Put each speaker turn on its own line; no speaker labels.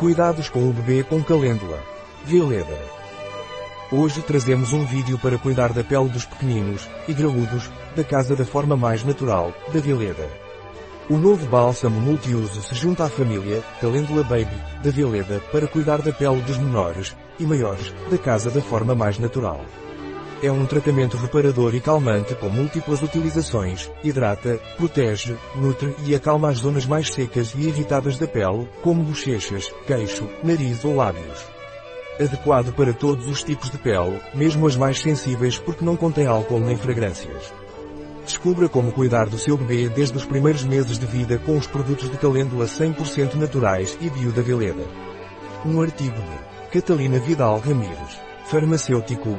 Cuidados com o bebê com calêndula. Violeta. Hoje trazemos um vídeo para cuidar da pele dos pequeninos e graúdos, da casa da forma mais natural, da Violeta. O novo bálsamo multiuso se junta à família, Calendula Baby, da Violeta, para cuidar da pele dos menores e maiores, da casa da forma mais natural. É um tratamento reparador e calmante com múltiplas utilizações, hidrata, protege, nutre e acalma as zonas mais secas e irritadas da pele, como bochechas, queixo, nariz ou lábios. Adequado para todos os tipos de pele, mesmo as mais sensíveis porque não contém álcool nem fragrâncias. Descubra como cuidar do seu bebê desde os primeiros meses de vida com os produtos de calêndula 100% naturais e bio da Veleda. Um artigo de Catalina Vidal Ramírez, farmacêutico,